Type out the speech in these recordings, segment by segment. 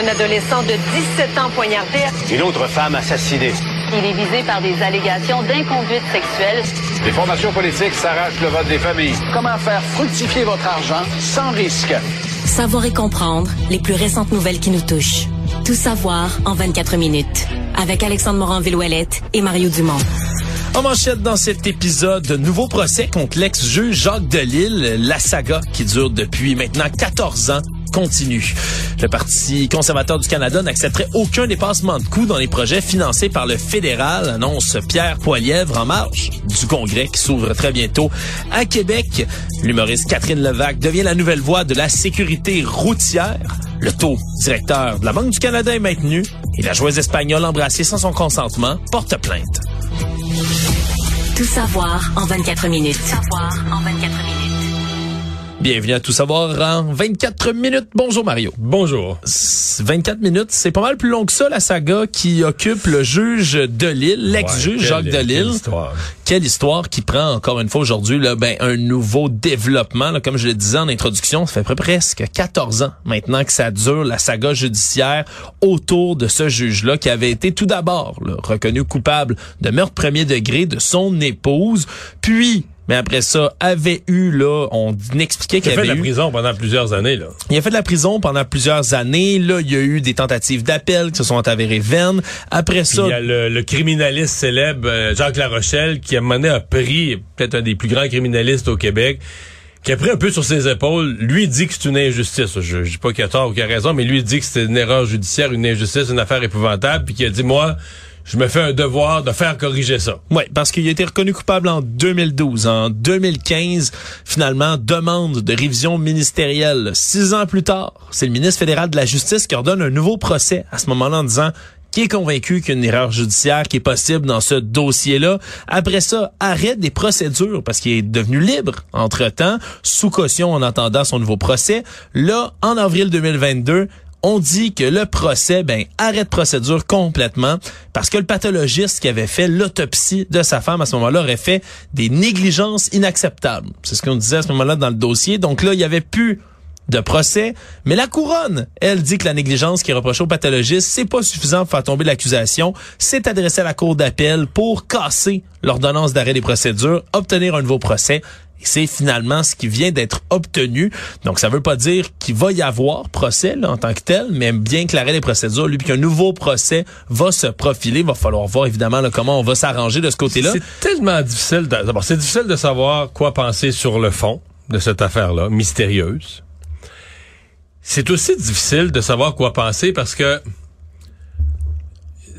Un adolescent de 17 ans poignardé. Une autre femme assassinée. Il est visé par des allégations d'inconduite sexuelle. Les formations politiques s'arrachent le vote des familles. Comment faire fructifier votre argent sans risque? Savoir et comprendre les plus récentes nouvelles qui nous touchent. Tout savoir en 24 minutes. Avec Alexandre Morin-Villouellette et Mario Dumont. En manchette dans cet épisode, nouveau procès contre l'ex-juge Jacques Delille, la saga qui dure depuis maintenant 14 ans continue. Le Parti conservateur du Canada n'accepterait aucun dépassement de coûts dans les projets financés par le fédéral, annonce Pierre Poilièvre en marge du congrès qui s'ouvre très bientôt à Québec. L'humoriste Catherine Levac devient la nouvelle voix de la sécurité routière. Le taux directeur de la Banque du Canada est maintenu et la joueuse espagnole embrassée sans son consentement porte plainte. Tout savoir en 24 minutes. Tout savoir en 24 minutes. Bienvenue à Tout savoir en 24 minutes. Bonjour Mario. Bonjour. 24 minutes, c'est pas mal plus long que ça la saga qui occupe le juge Delille, l'ex-juge Ouais, Jacques Delille. quelle histoire. Quelle histoire qui prend encore une fois aujourd'hui là, ben, un nouveau développement. là. comme je le disais en introduction, ça fait presque 14 ans maintenant que ça dure la saga judiciaire autour de ce juge-là qui avait été tout d'abord là, reconnu coupable de meurtre premier degré de son épouse, puis mais après ça, avait eu, là, on expliquait Il qu'il a y fait de avait la eu... prison pendant plusieurs années, là. Il a fait de la prison pendant plusieurs années. Là, il y a eu des tentatives d'appel qui se sont avérées vaines. Après Puis ça, il y a le, le criminaliste célèbre euh, Jacques Larochelle qui a mené un prix, peut-être un des plus grands criminalistes au Québec, qui a pris un peu sur ses épaules. Lui dit que c'est une injustice. Je, je dis pas qu'il a tort ou qu'il a raison, mais lui dit que c'est une erreur judiciaire, une injustice, une affaire épouvantable, puis qu'il a dit moi, je me fais un devoir de faire corriger ça. Oui, parce qu'il a été reconnu coupable en 2012. En 2015, finalement, demande de révision ministérielle. Six ans plus tard, c'est le ministre fédéral de la Justice qui ordonne un nouveau procès à ce moment-là en disant qui est convaincu qu'il erreur judiciaire qui est possible dans ce dossier-là. Après ça, arrête des procédures parce qu'il est devenu libre entre-temps, sous caution en attendant son nouveau procès. Là, en avril 2022, on dit que le procès, ben, arrête procédure complètement parce que le pathologiste qui avait fait l'autopsie de sa femme à ce moment-là aurait fait des négligences inacceptables. C'est ce qu'on disait à ce moment-là dans le dossier. Donc là, il y avait plus de procès, mais la couronne, elle dit que la négligence qui est reprochée au pathologiste, c'est pas suffisant pour faire tomber l'accusation, c'est adressé à la cour d'appel pour casser l'ordonnance d'arrêt des procédures, obtenir un nouveau procès. Et c'est finalement ce qui vient d'être obtenu. Donc, ça veut pas dire qu'il va y avoir procès en tant que tel, mais bien que l'arrêt des procédures, lui, qu'un nouveau procès va se profiler, va falloir voir évidemment comment on va s'arranger de ce côté-là. C'est tellement difficile. D'abord, c'est difficile de savoir quoi penser sur le fond de cette affaire-là, mystérieuse. C'est aussi difficile de savoir quoi penser parce que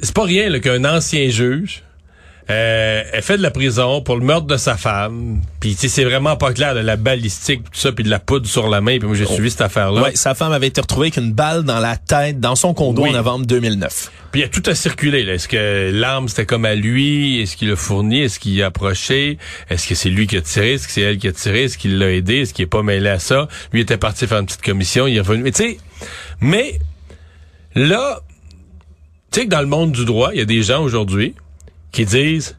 c'est pas rien qu'un ancien juge euh, ait fait de la prison pour le meurtre de sa femme. Puis tu sais, c'est vraiment pas clair de la balistique, tout ça, puis de la poudre sur la main. Puis moi, j'ai suivi cette affaire-là. Ouais, sa femme avait été retrouvée avec une balle dans la tête dans son condo Oui. en novembre 2009. Puis il y a tout à circuler. là. Est-ce que l'arme c'était comme à lui? Est-ce qu'il l'a fourni? Est-ce qu'il a approché? Est-ce que c'est lui qui a tiré? Est-ce que c'est elle qui a tiré? Est-ce qu'il l'a aidé? Est-ce qu'il est pas mêlé à ça? Lui était parti faire une petite commission. Il est revenu. Mais tu sais, mais là, tu sais que dans le monde du droit, il y a des gens aujourd'hui qui disent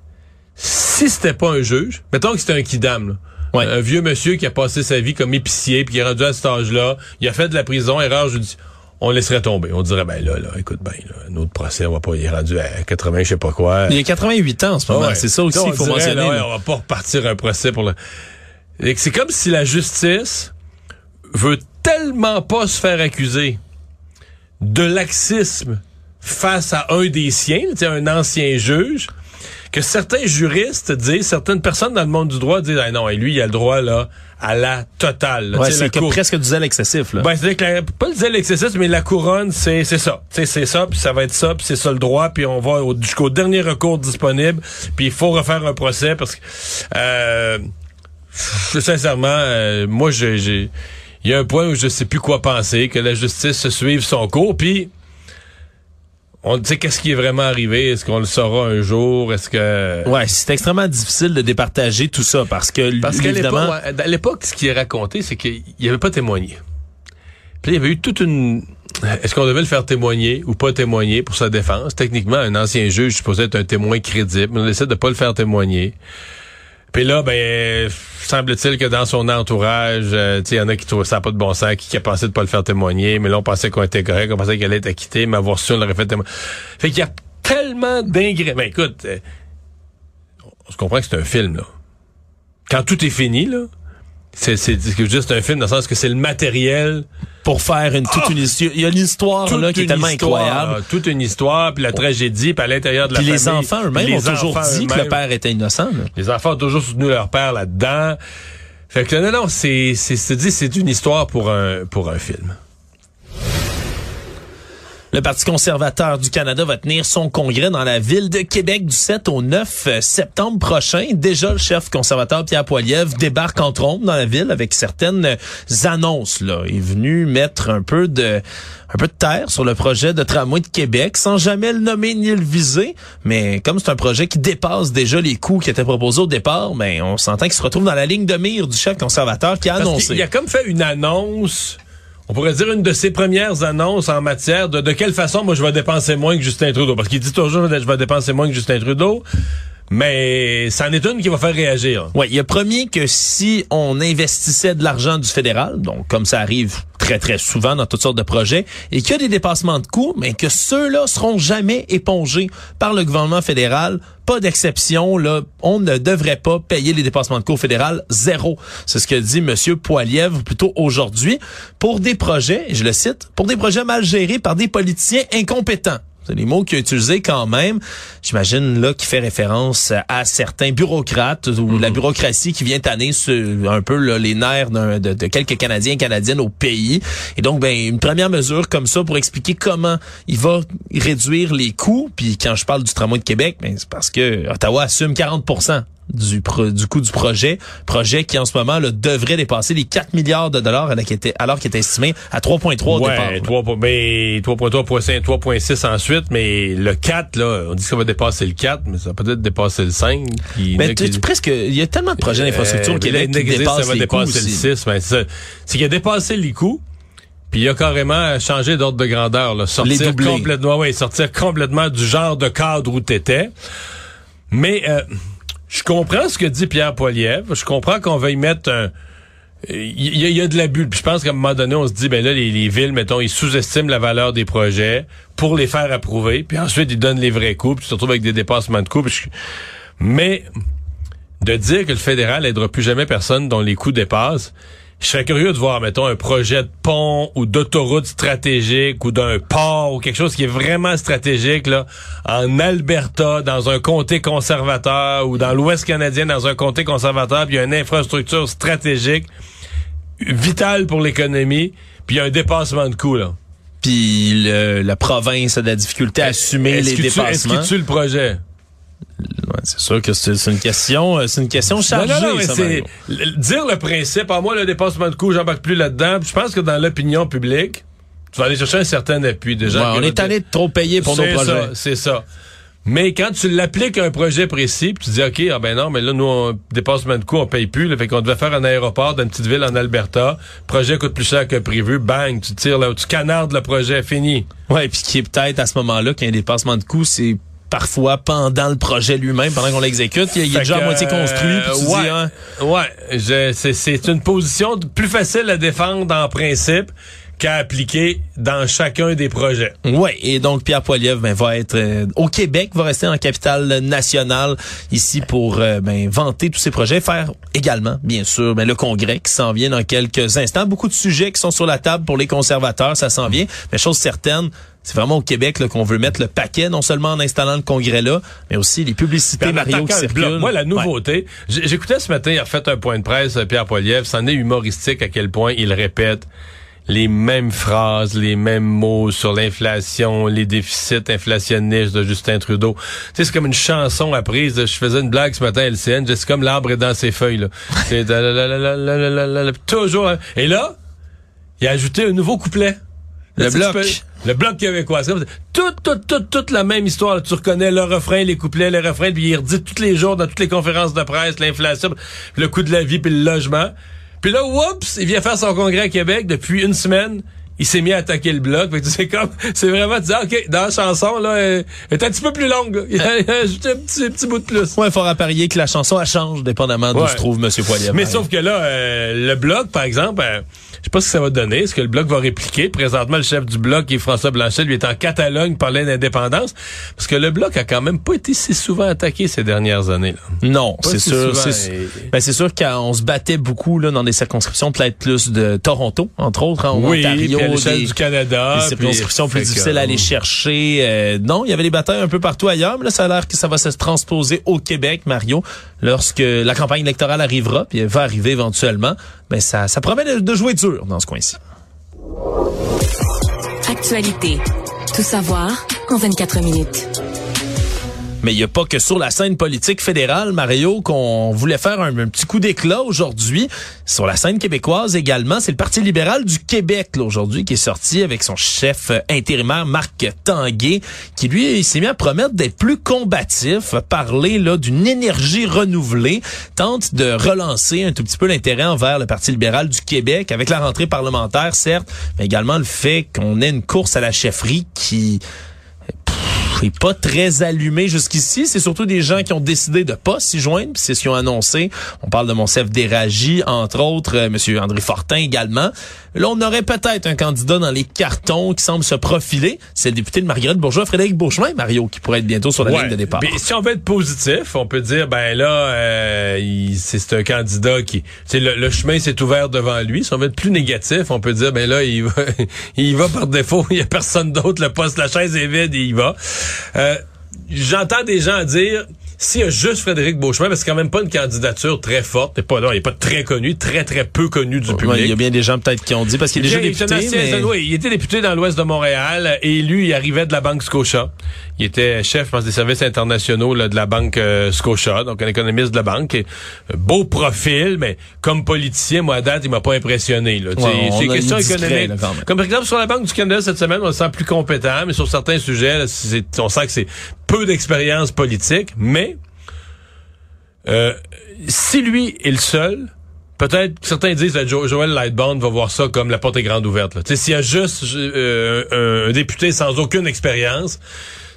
si c'était pas un juge, mettons que c'était un kidam, là. Ouais. un vieux monsieur qui a passé sa vie comme épicier puis qui est rendu à cet âge-là, il a fait de la prison, erreur judiciaire. On laisserait tomber. On dirait, ben là, là, écoute bien, là, un autre procès, on va pas, il est rendu à 80, je sais pas quoi. Il y a 88 ans en ce moment. Ouais. C'est ça aussi qu'il faut dirait, mentionner. là, ouais, on va pas repartir un procès pour le... C'est comme si la justice veut tellement pas se faire accuser de laxisme face à un des siens, tu sais, un ancien juge, que certains juristes disent, certaines personnes dans le monde du droit disent, ah non, et lui, il a le droit, là, à la totale. Ouais, c'est presque du zèle excessif. Là. ben, c'est que la- pas le zèle excessif, mais la couronne, c'est c'est ça. Tu sais, C'est ça, puis ça va être ça, puis c'est ça le droit, puis on va au- jusqu'au dernier recours disponible, puis il faut refaire un procès parce que euh, sincèrement, euh, moi j'ai j'ai il y a un point où je sais plus quoi penser, que la justice se suive son cours, puis on sait qu'est-ce qui est vraiment arrivé, est-ce qu'on le saura un jour, est-ce que Ouais, c'est extrêmement difficile de départager tout ça parce que Parce qu'à évidemment, l'époque, ouais, à l'époque, ce qui est raconté, c'est qu'il n'y avait pas témoigné. Puis là, il y avait eu toute une... Est-ce qu'on devait le faire témoigner ou pas témoigner pour sa défense? Techniquement, un ancien juge supposé être un témoin crédible, mais on essaie de pas le faire témoigner. Puis là, ben, semble-t-il que dans son entourage, euh, il y en a qui trouvent ça pas de bon sens, qui, qui a pensé de pas le faire témoigner, mais là, on pensait qu'on était correct, on pensait qu'elle allait être acquittée, mais avoir su, on l'aurait fait témoigner. Fait qu'il y a tellement d'ingrédients. Ben, écoute, euh, on se comprend que c'est un film, là. Quand tout est fini, là, c'est, juste un film dans le sens que c'est le matériel pour faire une toute une histoire. Il y a l'histoire toute là qui est une tellement histoire, incroyable. là, toute une histoire, puis la tragédie, puis à l'intérieur de la Puis les enfants eux-mêmes ont toujours dit que le père était innocent. là. Les enfants ont toujours soutenu leur père là-dedans. Fait que non, non, c'est, c'est, c'est une histoire pour un, pour un film. Le Parti conservateur du Canada va tenir son congrès dans la ville de Québec du 7 au 9 septembre prochain. Déjà, le chef conservateur Pierre Poilievre débarque en trompe dans la ville avec certaines annonces. Là. Il est venu mettre un peu de un peu de terre sur le projet de tramway de Québec sans jamais le nommer ni le viser. Mais comme c'est un projet qui dépasse déjà les coûts qui étaient proposés au départ, ben on s'entend qu'il se retrouve dans la ligne de mire du chef conservateur qui a Parce annoncé. qu'il a comme fait une annonce, on pourrait dire une de ses premières annonces en matière de de quelle façon moi je vais dépenser moins que Justin Trudeau. Parce qu'il dit toujours je vais dépenser moins que Justin Trudeau. Mais c'en est une qui va faire réagir. Oui, il a promis que si on investissait de l'argent du fédéral, donc comme ça arrive très très souvent dans toutes sortes de projets, et qu'il y a des dépassements de coûts, mais que ceux-là seront jamais épongés par le gouvernement fédéral. Pas d'exception, là, on ne devrait pas payer les dépassements de coûts fédéral zéro. C'est ce que dit Monsieur Poilievre plutôt aujourd'hui pour des projets, et je le cite, pour des projets mal gérés par des politiciens incompétents. C'est les mots qu'il a utilisés quand même. J'imagine là qui fait référence à certains bureaucrates ou la bureaucratie qui vient tanner sur un peu là, les nerfs de, de quelques Canadiens et Canadiennes au pays. Et donc, ben une première mesure comme ça pour expliquer comment il va réduire les coûts. Puis quand je parle du tramway de Québec, ben, c'est parce que Ottawa assume 40 du, pro- du coût du projet. Projet qui, en ce moment, là, devrait dépasser les 4 milliards de dollars alors qu'il était, estimé à 3,3 au départ. Ouais, 3, po- ben, 3.3, 3.5, 3.6 ensuite, mais le 4, là, on dit que ça va dépasser le 4, mais ça va peut-être dépasser le 5. puis il y en a Mais tu, qui- tu- presque, il y a tellement de projets d'infrastructure Euh, mais là, qui dépassent ça va les dépasser le 6. Ben, c'est qu'il a dépassé les coûts, puis il a carrément changé d'ordre de grandeur. Là, sortir complètement, ouais, sortir complètement du genre de cadre où t'étais. Mais euh, je comprends ce que dit Pierre Poilievre. Je comprends qu'on y mettre un... Il y, a- y a de la bulle. Puis je pense qu'à un moment donné, on se dit, ben là, les, les villes, mettons, ils sous-estiment la valeur des projets pour les faire approuver. Puis ensuite, ils donnent les vrais coûts. Puis tu te retrouves avec des dépassements de coûts. Mais de dire que le fédéral aidera plus jamais personne dont les coûts dépassent, je serais curieux de voir, mettons, un projet de pont ou d'autoroute stratégique ou d'un port ou quelque chose qui est vraiment stratégique, là, en Alberta, dans un comté conservateur ou dans l'Ouest canadien, dans un comté conservateur, puis il y a une infrastructure stratégique vitale pour l'économie, puis il y a un dépassement de coûts, là. Puis le- la province a de la difficulté à assumer Est-ce les tue- Est-ce dépassements. qu'il tue le projet? Ouais, c'est sûr que c'est une question, c'est une question chargée. Non, non, non, ça, dire le principe. À moi, le dépassement de coûts, j'embarque plus là-dedans. Je pense que dans l'opinion publique, tu vas aller chercher un certain appui déjà. Ouais, on est de trop payer pour nos projets. ça, c'est ça. Mais quand tu l'appliques à un projet précis, puis tu dis OK, ah ben non, mais là nous on dépassement de coûts, on paye plus, là, fait qu'on devait faire un aéroport dans une petite ville en Alberta, projet coûte plus cher que prévu, bang, tu tires là, tu canardes le projet, fini. Ouais, puis qui est peut-être à ce moment-là qu'un dépassement de coûts, c'est parfois pendant le projet lui-même, pendant qu'on l'exécute, il, il est déjà à moitié construit, tu ouais, dis, hein, ouais, c'est, c'est une position plus facile à défendre en principe qu'à appliquer dans chacun des projets. Ouais, et donc Pierre Poilievre ben, va être euh, au Québec, va rester en capitale nationale ici pour euh, ben, vanter tous ses projets, faire également, bien sûr, ben, le congrès qui s'en vient dans quelques instants. Beaucoup de sujets qui sont sur la table pour les conservateurs, ça s'en vient. Mais chose certaine, c'est vraiment au Québec qu'on veut mettre le paquet, non seulement en installant le congrès là, mais aussi les publicités Mario qui circulent. Moi, la nouveauté, j'écoutais ce matin, il a fait un point de presse, Pierre Poilievre, c'en est humoristique à quel point il répète les mêmes phrases, les mêmes mots sur l'inflation, les déficits inflationnistes de Justin Trudeau. Tu sais, c'est comme une chanson apprise. Je faisais une blague ce matin à LCN, c'est comme l'arbre est dans ses feuilles. Là. toujours... Et là, il a ajouté un nouveau couplet. Le tu tu bloc. peux- le bloc québécois. C'est comme- Toute, toute, toute, toute la même histoire. Tu reconnais le refrain, les couplets, le refrain, puis il redit tous les jours dans toutes les conférences de presse, l'inflation, le coût de la vie, puis le logement. Puis là, oups, il vient faire son congrès à Québec depuis une semaine. il s'est mis à attaquer le bloc. Fait que c'est comme, c'est vraiment dire, OK, dans la chanson, là, elle est un petit peu plus longue. là. Il a il y a juste un petit, petit bout de plus. Ouais, il faudra parier que la chanson elle change dépendamment d'où Ouais. se trouve M. Poilievre. Mais sauf que là, euh, le bloc, par exemple, euh, je sais pas ce que ça va donner. Est-ce que le bloc va répliquer? Présentement, le chef du bloc, qui est François Blanchet, lui est en Catalogne parler d'indépendance. Parce que le bloc a quand même pas été si souvent attaqué ces dernières années. Là. Non, c'est si sûr. souvent, C'est et- ben, c'est sûr qu'on se battait beaucoup là, dans des circonscriptions peut-être plus de Toronto, entre autres, en Oui, Ontario. puis à l'échelle des- du Canada. des circonscriptions plus difficiles à aller euh, chercher. Euh, non, il y avait des batailles un peu partout ailleurs, mais là, ça a l'air que ça va se transposer au Québec, Mario, lorsque la campagne électorale arrivera, puis elle va arriver éventuellement. Ben ça, promet de jouer dur dans ce coin-ci. Actualité. Tout savoir en 24 minutes. Mais il n'y a pas que sur la scène politique fédérale, Mario, qu'on voulait faire un, petit coup d'éclat aujourd'hui. Sur la scène québécoise également, c'est le Parti libéral du Québec aujourd'hui qui est sorti avec son chef intérimaire Marc Tanguay, qui lui s'est mis à promettre d'être plus combatif, parler là d'une énergie renouvelée, tente de relancer un tout petit peu l'intérêt envers le Parti libéral du Québec avec la rentrée parlementaire, certes, mais également le fait qu'on ait une course à la chefferie qui est pas très allumé jusqu'ici. C'est surtout des gens qui ont décidé de pas s'y joindre, c'est ce qu'ils ont annoncé. On parle de Monsef Déragi, entre autres, euh, Monsieur André Fortin également. Là, on aurait peut-être un candidat dans les cartons qui semble se profiler. C'est le député de Marguerite Bourgeois, Frédéric Beauchemin, Mario, qui pourrait être bientôt sur la Ouais. ligne de départ. Mais si on veut être positif, on peut dire ben là, euh, c'est un candidat qui, le, le chemin s'est ouvert devant lui. Si on veut être plus négatif, on peut dire ben là, il va, il va par défaut. Il y a personne d'autre. Le poste, la chaise est vide, et il va. Euh, J'entends des gens dire. S'il y a juste Frédéric Beauchemin, parce que c'est quand même pas une candidature très forte, il pas, non, il est pas très connu, très très peu connu du public. il y a bien des gens peut-être qui ont dit parce qu'il est déjà Il député. mais- oui, il était député dans l'ouest de Montréal, élu, il arrivait de la Banque Scotia. Il était chef, je pense, des services internationaux là, de la Banque euh, Scotia, donc un économiste de la banque. Et, euh, beau profil, mais comme politicien, moi, à date, il m'a pas impressionné. Là. Ouais, c'est question économique. là. Comme par exemple, sur la Banque du Canada, cette semaine, on le sent plus compétent, mais sur certains sujets, là, c'est- on sent que c'est peu d'expérience politique, mais euh, si lui est le seul, peut-être certains disent que Jo- Joël Lightbound va voir ça comme la porte est grande ouverte. S'il y a juste euh, un, un député sans aucune expérience,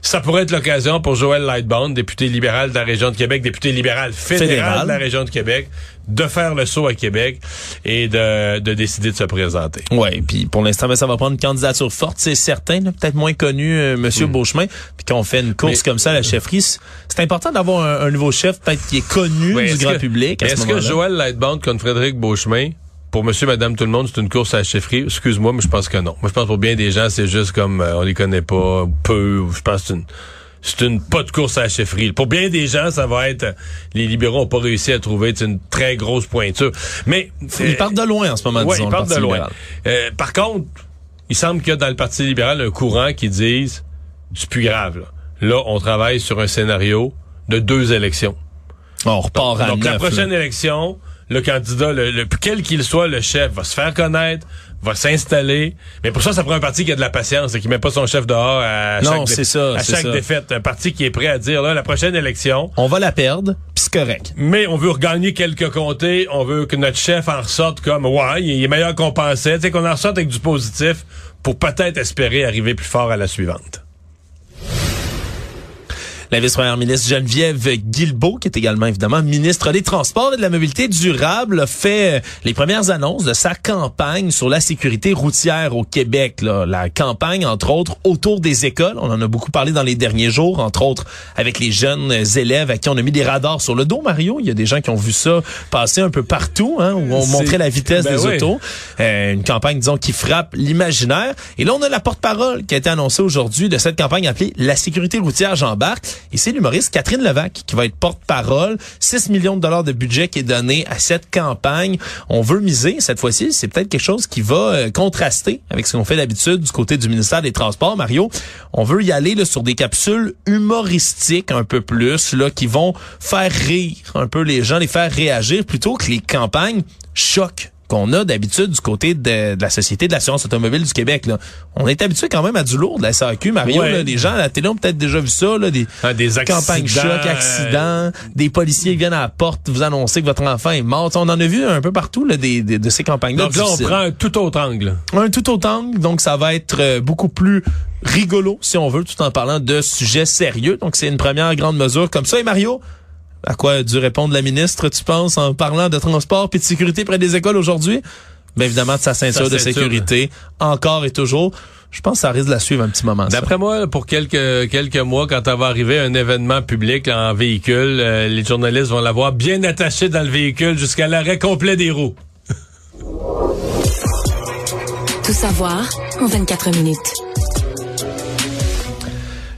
ça pourrait être l'occasion pour Joël Lightbound, député libéral de la région de Québec, député libéral fédéral, Fédéral. de la région de Québec, de faire le saut à Québec et de, de décider de se présenter. Ouais, puis pour l'instant, ben, ça va prendre une candidature forte, c'est certain, peut-être moins connu, euh, Monsieur Beauchemin. Puis qu'on fait une course Mais- comme ça à la chefferie, c'est important d'avoir un, un nouveau chef, peut-être qui est connu Oui, du grand que- public. Est-ce que. Joël Lightbound contre Frédéric Beauchemin, pour monsieur, madame, tout le monde, c'est une course à la chefferie? Excuse-moi, mais je pense que non. Moi, je pense pour bien des gens, c'est juste comme euh, on les connaît pas, peu, ou je pense que c'est une... C'est une pas de course à la chefferie. Pour bien des gens, ça va être... euh, Les libéraux ont pas réussi à trouver une très grosse pointure. Mais... Ils partent de loin en ce moment, Ouais, disons, ils le partent de loin. Euh, par contre, il semble qu'il y a dans le Parti libéral un courant qui dise c'est plus grave. Là. Là, on travaille sur un scénario de deux élections. On repart à Donc, la prochaine là. élection, le candidat, le, le- quel qu'il soit, le chef, va se faire connaître, va s'installer. Mais pour ça, ça prend un parti qui a de la patience et qui met pas son chef dehors à Non, chaque, dé- c'est ça, à chaque ça. défaite. Un parti qui est prêt à dire, là, la prochaine élection, On va la perdre, puis c'est correct. mais on veut regagner quelques comtés, on veut que notre chef en ressorte comme, ouais, il est meilleur qu'on pensait, tu sais, qu'on en ressorte avec du positif pour peut-être espérer arriver plus fort à la suivante. La vice-première ministre Geneviève Guilbeault, qui est également évidemment ministre des Transports et de la Mobilité durable, a fait euh, les premières annonces de sa campagne sur la sécurité routière au Québec. Là. La campagne, entre autres, autour des écoles. On en a beaucoup parlé dans les derniers jours, entre autres avec les jeunes élèves à qui on a mis des radars sur le dos, Mario. Il y a des gens qui ont vu ça passer un peu partout, hein, où on montrait la vitesse Ben des oui. autos. Euh, une campagne, disons, qui frappe l'imaginaire. Et là, on a la porte-parole qui a été annoncée aujourd'hui de cette campagne appelée La sécurité routière j'embarque. Et c'est l'humoriste Catherine Levac qui va être porte-parole. 6 millions de dollars de budget qui est donné à cette campagne. On veut miser, cette fois-ci, c'est peut-être quelque chose qui va euh, contraster avec ce qu'on fait d'habitude du côté du ministère des Transports. Mario, on veut y aller là, sur des capsules humoristiques un peu plus, là, qui vont faire rire un peu les gens, les faire réagir, plutôt que les campagnes choquent qu'on a d'habitude du côté de, de la Société de l'assurance automobile du Québec. Là. On est habitué quand même à du lourd de la SAQ, Mario. Ouais. Là, les gens à la télé ont peut-être déjà vu ça, là, des, Ah, des campagnes choc, accidents, des policiers qui viennent à la porte vous annoncer que votre enfant est mort. On en a vu un peu partout là, des, des- de ces campagnes-là. Donc là, on prend un tout autre angle. un tout autre angle, donc ça va être euh, beaucoup plus rigolo, si on veut, tout en parlant de sujets sérieux. Donc c'est une première grande mesure comme ça. Et Mario, à quoi a dû répondre la ministre, tu penses, en parlant de transport et de sécurité près des écoles aujourd'hui? Bien évidemment, de sa ceinture Sa de ceinture. sécurité, encore et toujours. Je pense que ça risque de la suivre un petit moment. D'après moi, pour quelques quelques mois, quand elle va arriver un événement public là, en véhicule, euh, les journalistes vont l'avoir bien attachée dans le véhicule jusqu'à l'arrêt complet des roues. Tout savoir en 24 minutes.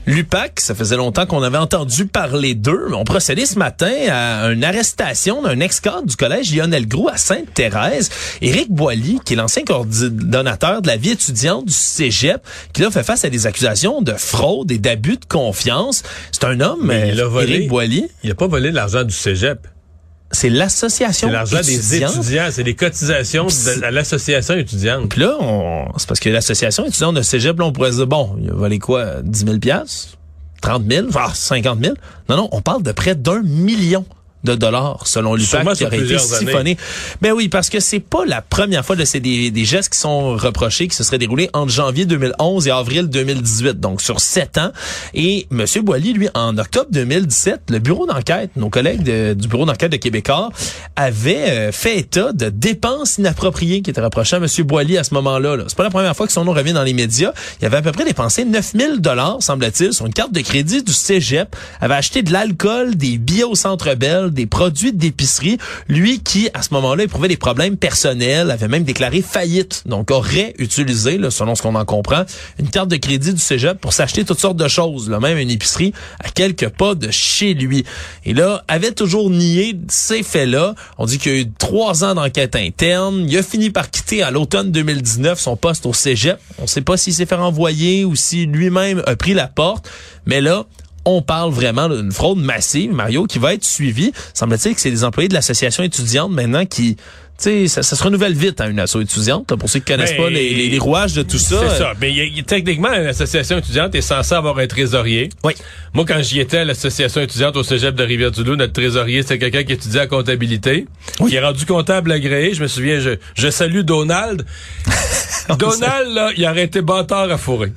L'UPAC, ça faisait longtemps qu'on avait entendu parler d'eux, mais on procédait ce matin à une arrestation d'un ex-cadre du collège Lionel Groux à Sainte-Thérèse, Éric Boily, qui est l'ancien coordonnateur de la vie étudiante du Cégep, qui là fait face à des accusations de fraude et d'abus de confiance. C'est un homme, Mais il a euh, volé. Éric Boily. Il a pas volé de l'argent du cégep. C'est l'association C'est l'argent des étudiante. étudiants. C'est des cotisations de, à l'association étudiante. Puis là, on, c'est parce que l'association étudiante de Cégep, là, on pourrait se dire, bon, il a volé quoi, 10 000 piastres? 30 000? Ah, 50 000? Non, non, on parle de près d'un million de dollars, selon l'UPAC, qui aurait été siphonné. Ben oui, parce que c'est pas la première fois, c'est des, des gestes qui sont reprochés, qui se seraient déroulés entre janvier 2011 et avril 2018, donc sur sept ans. Et M. Boily, lui, en octobre 2017, le bureau d'enquête, nos collègues de- du bureau d'enquête de Québécois, avaient euh, fait état de dépenses inappropriées qui étaient reprochées à M. Boily à ce moment-là. Là. C'est pas la première fois que son nom revient dans les médias. Il avait à peu près dépensé 9000 dollars, semble-t-il, sur une carte de crédit du Cégep, avait acheté de l'alcool, des billets au Centre Bell, des produits d'épicerie. Lui qui, à ce moment-là, éprouvait des problèmes personnels, avait même déclaré faillite. Donc, aurait utilisé, là, selon ce qu'on en comprend, une carte de crédit du Cégep pour s'acheter toutes sortes de choses, là, même une épicerie à quelques pas de chez lui. Et là, avait toujours nié ces faits-là. On dit qu'il y a eu trois ans d'enquête interne. Il a fini par quitter à l'automne 2019 son poste au Cégep. On ne sait pas s'il s'est fait renvoyer ou si lui-même a pris la porte. Mais là, on parle vraiment d'une fraude massive, Mario, qui va être suivie. Semble-t-il que c'est des employés de l'association étudiante maintenant qui... Tu sais, ça, ça se renouvelle vite, hein, une asso étudiante, là, pour ceux qui connaissent Ben, pas les, les- les rouages de tout ça. C'est ça. Mais il y a- il y a- techniquement, l'association étudiante est censée avoir un trésorier. Oui. Moi, quand j'y étais à l'association étudiante au cégep de Rivière-du-Loup, notre trésorier, c'était quelqu'un qui étudiait à comptabilité. Il est rendu comptable agréé. Je me souviens, je, je salue Donald. Donald, là, il aurait été bâtard à fourrer.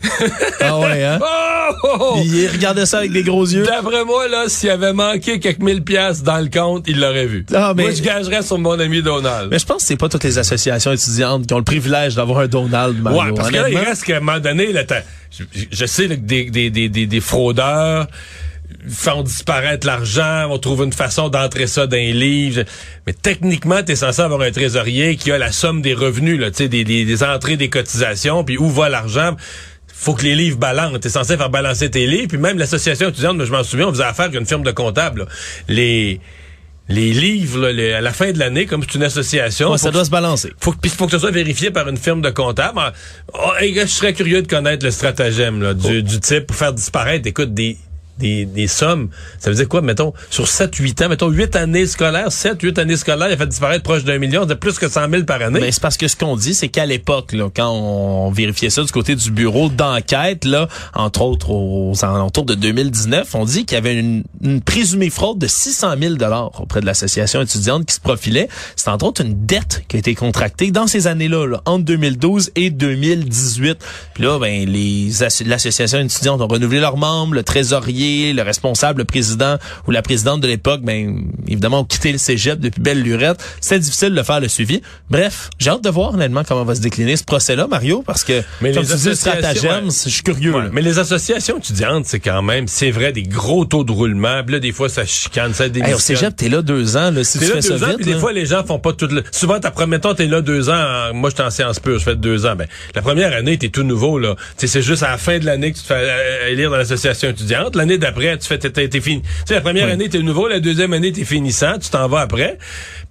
Ah ouais, hein? Oh, oh, oh! Il regardait ça avec des gros yeux. D'après moi, là, s'il avait manqué quelques mille piastres dans le compte, il l'aurait vu. Ah, mais- Moi, je gagerais sur mon ami Donald. Mais je pense que c'est pas toutes les associations étudiantes qui ont le privilège d'avoir un Donald, Mario. Ouais, parce que là, il reste qu'à un moment donné, là, je, je sais là, que des, des, des, des, des fraudeurs font disparaître l'argent, vont trouver une façon d'entrer ça dans les livres. Mais techniquement, tu es censé avoir un trésorier qui a la somme des revenus, là, tu sais, des, des, des entrées, des cotisations, puis où va l'argent? Faut que les livres balancent. T'es censé faire balancer tes livres. Puis même l'association étudiante, je m'en souviens, on faisait affaire avec une firme de comptables. là. Les les livres, là, les- à la fin de l'année, comme c'est une association, ça que- doit se balancer. faut que, faut que ce soit vérifié par une firme de comptable. Oh, je serais curieux de connaître le stratagème là, du, du type pour faire disparaître, écoute, des, des, des sommes. Ça veut dire quoi, mettons, sur 7-8 ans, mettons 8 années scolaires, 7-8 années scolaires, il a fait disparaître proche d'un million, de plus que 100 000 par année. Mais c'est parce que ce qu'on dit, c'est qu'à l'époque, quand on vérifiait ça du côté du bureau d'enquête, là, entre autres aux alentours de 2019, on dit qu'il y avait une, une présumée fraude de 600 000 dollars auprès de l'association étudiante qui se profilait. C'est entre autres une dette qui a été contractée dans ces années-là, là, entre 2012 et 2018. Puis là, ben, les asso- l'association étudiante ont renouvelé leurs membres, le trésorier, le responsable, le président ou la présidente de l'époque, ben, évidemment, ont quitté le cégep depuis belle lurette. C'était difficile de faire le suivi. Bref, j'ai hâte de voir, honnêtement, comment va se décliner ce procès-là, Mario, parce que, Mais comme les tu dis, le associations, stratagème, ouais. c'est- je suis curieux. Ouais, mais les associations étudiantes, c'est quand même, c'est vrai, des gros taux de roulement. Puis là, des fois, ça chicane, ça Hey, démissionne. au cégep, t'es là deux ans, là, si tu là fais deux ça ans, vite. puis des fois, les gens font pas tout le... Souvent, ta première temps, t'es là deux ans. en- Moi, j'étais en sciences pures, je fais deux ans. Ben, la première année, t'es tout nouveau, là. C'est juste à la fin de l'année que tu te fais euh, élire dans l'association étudiante. L'année d'après, tu fais, t'es, fini. Tu sais, la première année, t'es nouveau. La deuxième année, t'es finissant. Tu t'en vas après.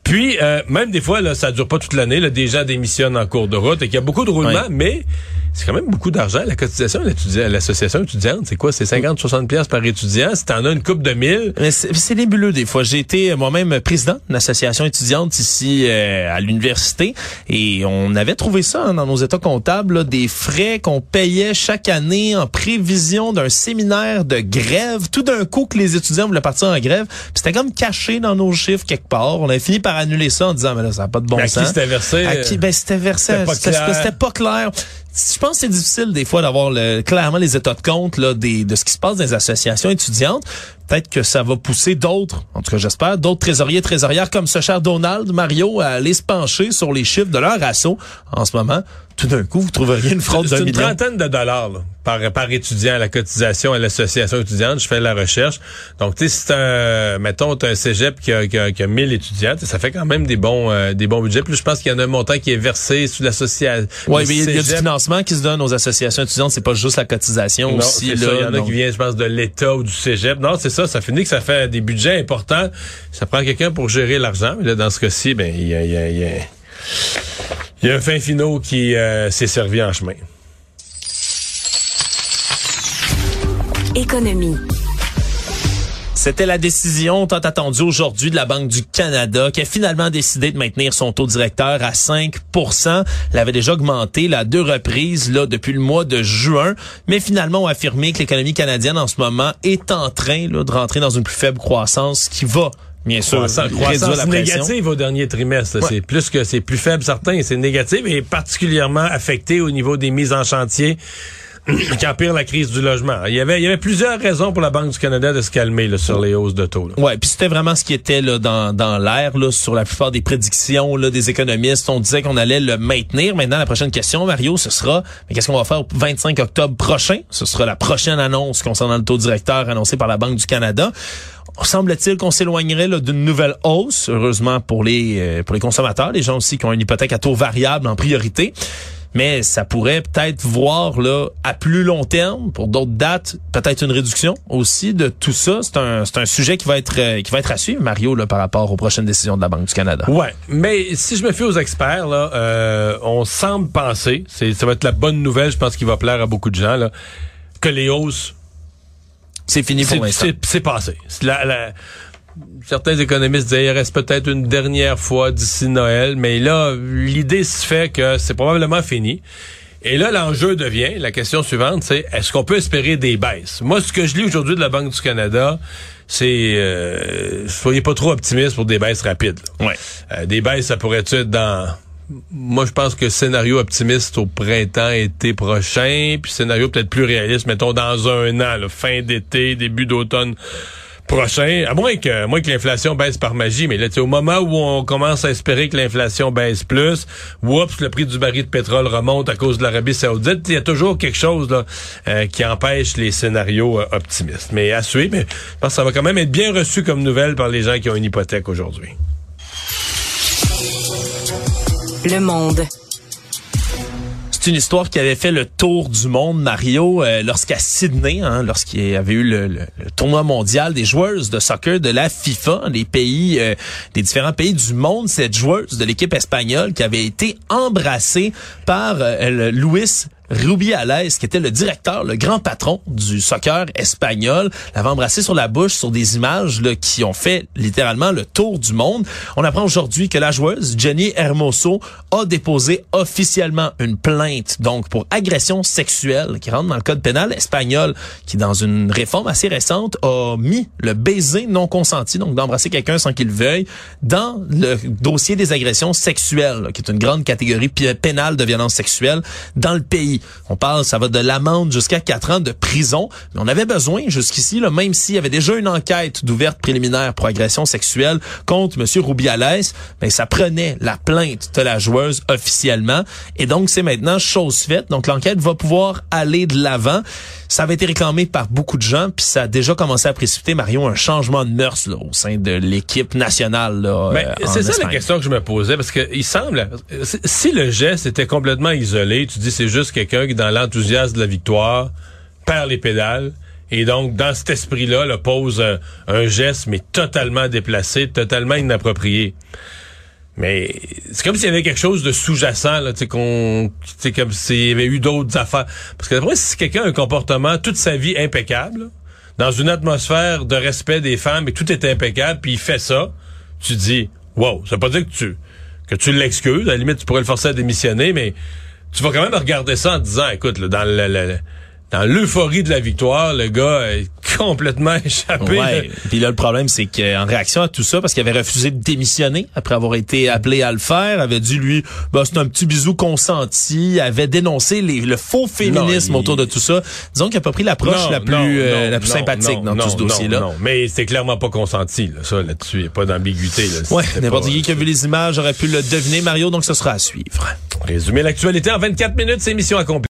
Puis, euh, même des fois, là, ça dure pas toute l'année. Là, des gens démissionnent en cours de route et qu'il y a beaucoup de roulement, Ouais. mais c'est quand même beaucoup d'argent. La cotisation à l'association étudiante, c'est quoi? C'est 50, 60 pièces par étudiant. Si t'en as une coupe de mille. Mais c'est nébuleux des fois. J'ai été moi-même président d'une association étudiante ici euh, à l'université et on avait trouvé ça hein, dans nos états comptables, des frais qu'on payait chaque année en prévision d'un séminaire de grève. Tout d'un coup que les étudiants voulaient partir en grève, c'était comme caché dans nos chiffres quelque part. On avait fini par annuler ça en disant, mais là, ça n'a pas de bon mais à sens. Qui c'était versé? À qui? Ben, c'était versé. C'était pas clair. Je pense que c'est difficile des fois d'avoir le, clairement les états de compte là, des, de ce qui se passe dans les associations étudiantes. Peut-être que ça va pousser d'autres, en tout cas j'espère, d'autres trésoriers trésorières comme ce cher Donald, Mario, à aller se pencher sur les chiffres de leur assaut en ce moment tout d'un coup, vous trouveriez une fraude d'un million. C'est une trentaine de dollars par, par étudiant à la cotisation à l'association étudiante. Je fais la recherche. Donc, tu sais, c'est un, mettons, as un cégep qui a, qui a, qui a 1000 étudiants, ça fait quand même des bons euh, des bons budgets. Puis je pense qu'il y en a un montant qui est versé sous l'association. Oui, mais il y a du financement qui se donne aux associations étudiantes. C'est pas juste la cotisation non, aussi. Là, il y en a qui viennent, je pense, de l'État ou du cégep. Non, c'est ça. Ça finit que ça fait des budgets importants. Ça prend quelqu'un pour gérer l'argent. Mais là, dans ce cas-ci, ben, il y a, y a il y a un fin finot qui euh, s'est servi en chemin. Économie. C'était la décision tant attendue aujourd'hui de la Banque du Canada qui a finalement décidé de maintenir son taux directeur à 5 Elle avait déjà augmenté là, deux reprises là, depuis le mois de juin, mais finalement on a affirmé que l'économie canadienne en ce moment est en train là, de rentrer dans une plus faible croissance qui va bien sûr, croissance, croissance négative au dernier trimestre. C'est plus que c'est plus faible certain, c'est négatif et particulièrement affecté au niveau des mises en chantier qui empire la crise du logement. Il y avait, il y avait plusieurs raisons pour la Banque du Canada de se calmer là, sur les hausses de taux. Ouais, puis c'était vraiment ce qui était là, dans, dans l'air sur la plupart des prédictions là, des économistes. On disait qu'on allait le maintenir. Maintenant, la prochaine question, Mario, ce sera mais qu'est-ce qu'on va faire au 25 octobre prochain? Ce sera la prochaine annonce concernant le taux directeur annoncé par la Banque du Canada semble-t-il qu'on s'éloignerait d'une nouvelle hausse, heureusement pour les euh, pour les consommateurs, les gens aussi qui ont une hypothèque à taux variable en priorité. Mais ça pourrait peut-être voir là à plus long terme, pour d'autres dates, peut-être une réduction aussi de tout ça. C'est un, c'est un sujet qui va être euh, qui va être à suivre, Mario, là, par rapport aux prochaines décisions de la Banque du Canada. Ouais, mais si je me fie aux experts, là, euh, on semble penser, c'est ça va être la bonne nouvelle, je pense qu'il va plaire à beaucoup de gens, là, que les hausses c'est fini pour l'instant. C'est passé. certains économistes disaient il reste peut-être une dernière fois d'ici Noël, mais là, l'idée se fait que c'est probablement fini. Et là, l'enjeu devient, la question suivante, c'est est-ce qu'on peut espérer des baisses? Moi, ce que je lis aujourd'hui de la Banque du Canada, c'est euh, soyez pas trop optimiste pour des baisses rapides. Ouais. Euh, des baisses, ça pourrait être dans moi, je pense que scénario optimiste au printemps, été prochain, puis scénario peut-être plus réaliste, mettons dans un an, fin d'été, début d'automne prochain, à moins que, moins que l'inflation baisse par magie, mais là, au moment où on commence à espérer que l'inflation baisse plus, oups, le prix du baril de pétrole remonte à cause de l'Arabie saoudite, il y a toujours quelque chose là, euh, qui empêche les scénarios euh, optimistes. Mais à suivre, mais je pense que ça va quand même être bien reçu comme nouvelle par les gens qui ont une hypothèque aujourd'hui. Le Monde. C'est une histoire qui avait fait le tour du monde, Mario, euh, lorsqu'à Sydney, hein, lorsqu'il y avait eu le, tournoi mondial des joueuses de soccer de la FIFA, des pays, euh, différents pays du monde, cette joueuse de l'équipe espagnole qui avait été embrassée par euh, Luis Rubiales, qui était le directeur, le grand patron du soccer espagnol, l'avait embrassé sur la bouche sur des images là, qui ont fait littéralement le tour du monde. On apprend aujourd'hui que la joueuse Jenny Hermoso a déposé officiellement une plainte donc pour agression sexuelle qui rentre dans le code pénal espagnol qui dans une réforme assez récente a mis le baiser non consenti donc d'embrasser quelqu'un sans qu'il veuille dans le dossier des agressions sexuelles qui est une grande catégorie pénale de violence sexuelle dans le pays. On parle, ça va de l'amende jusqu'à quatre ans de prison. Mais on avait besoin jusqu'ici, même s'il y avait déjà une enquête d'ouverte préliminaire pour agression sexuelle contre M. Rubiales, mais ça prenait la plainte de la joueuse officiellement. Et donc, c'est maintenant chose faite. Donc, l'enquête va pouvoir aller de l'avant. Ça avait été réclamé par beaucoup de gens, puis ça a déjà commencé à précipiter, Mario, un changement de mœurs là, au sein de l'équipe nationale. Là, euh, c'est ça la question que je me posais, parce que il semble, si le geste était complètement isolé, tu dis c'est juste quelqu'un qui, dans l'enthousiasme de la victoire, perd les pédales, et donc, dans cet esprit-là, le pose un, un geste, mais totalement déplacé, totalement inapproprié. Mais c'est comme s'il y avait quelque chose de sous-jacent, là, tu sais, qu'on, comme s'il y avait eu d'autres affaires. Parce que d'après si quelqu'un a un comportement toute sa vie impeccable, dans une atmosphère de respect des femmes et tout est impeccable, puis il fait ça, tu dis, wow, ça veut pas dire que tu, que tu l'excuses. À la limite, tu pourrais le forcer à démissionner, mais tu vas quand même regarder ça en disant, écoute, là, dans le, le dans l'euphorie de la victoire, le gars est complètement échappé. Ouais. Puis là, le problème, c'est qu'en réaction à tout ça, parce qu'il avait refusé de démissionner après avoir été appelé à le faire, avait dit, lui, bah, c'est un petit bisou consenti, avait dénoncé les, le faux féminisme Non, il- autour de tout ça. Disons qu'il a pas pris l'approche la plus, non, euh, non, la plus non, sympathique non, dans tout ce dossier-là. Non, non, mais c'est clairement pas consenti, là, ça, là-dessus. Il n'y a pas d'ambiguïté. Ouais, n'importe qui qui a vu les images aurait pu le deviner, Mario, donc ce sera à suivre. Résumer l'actualité en 24 minutes, c'est mission accomplie.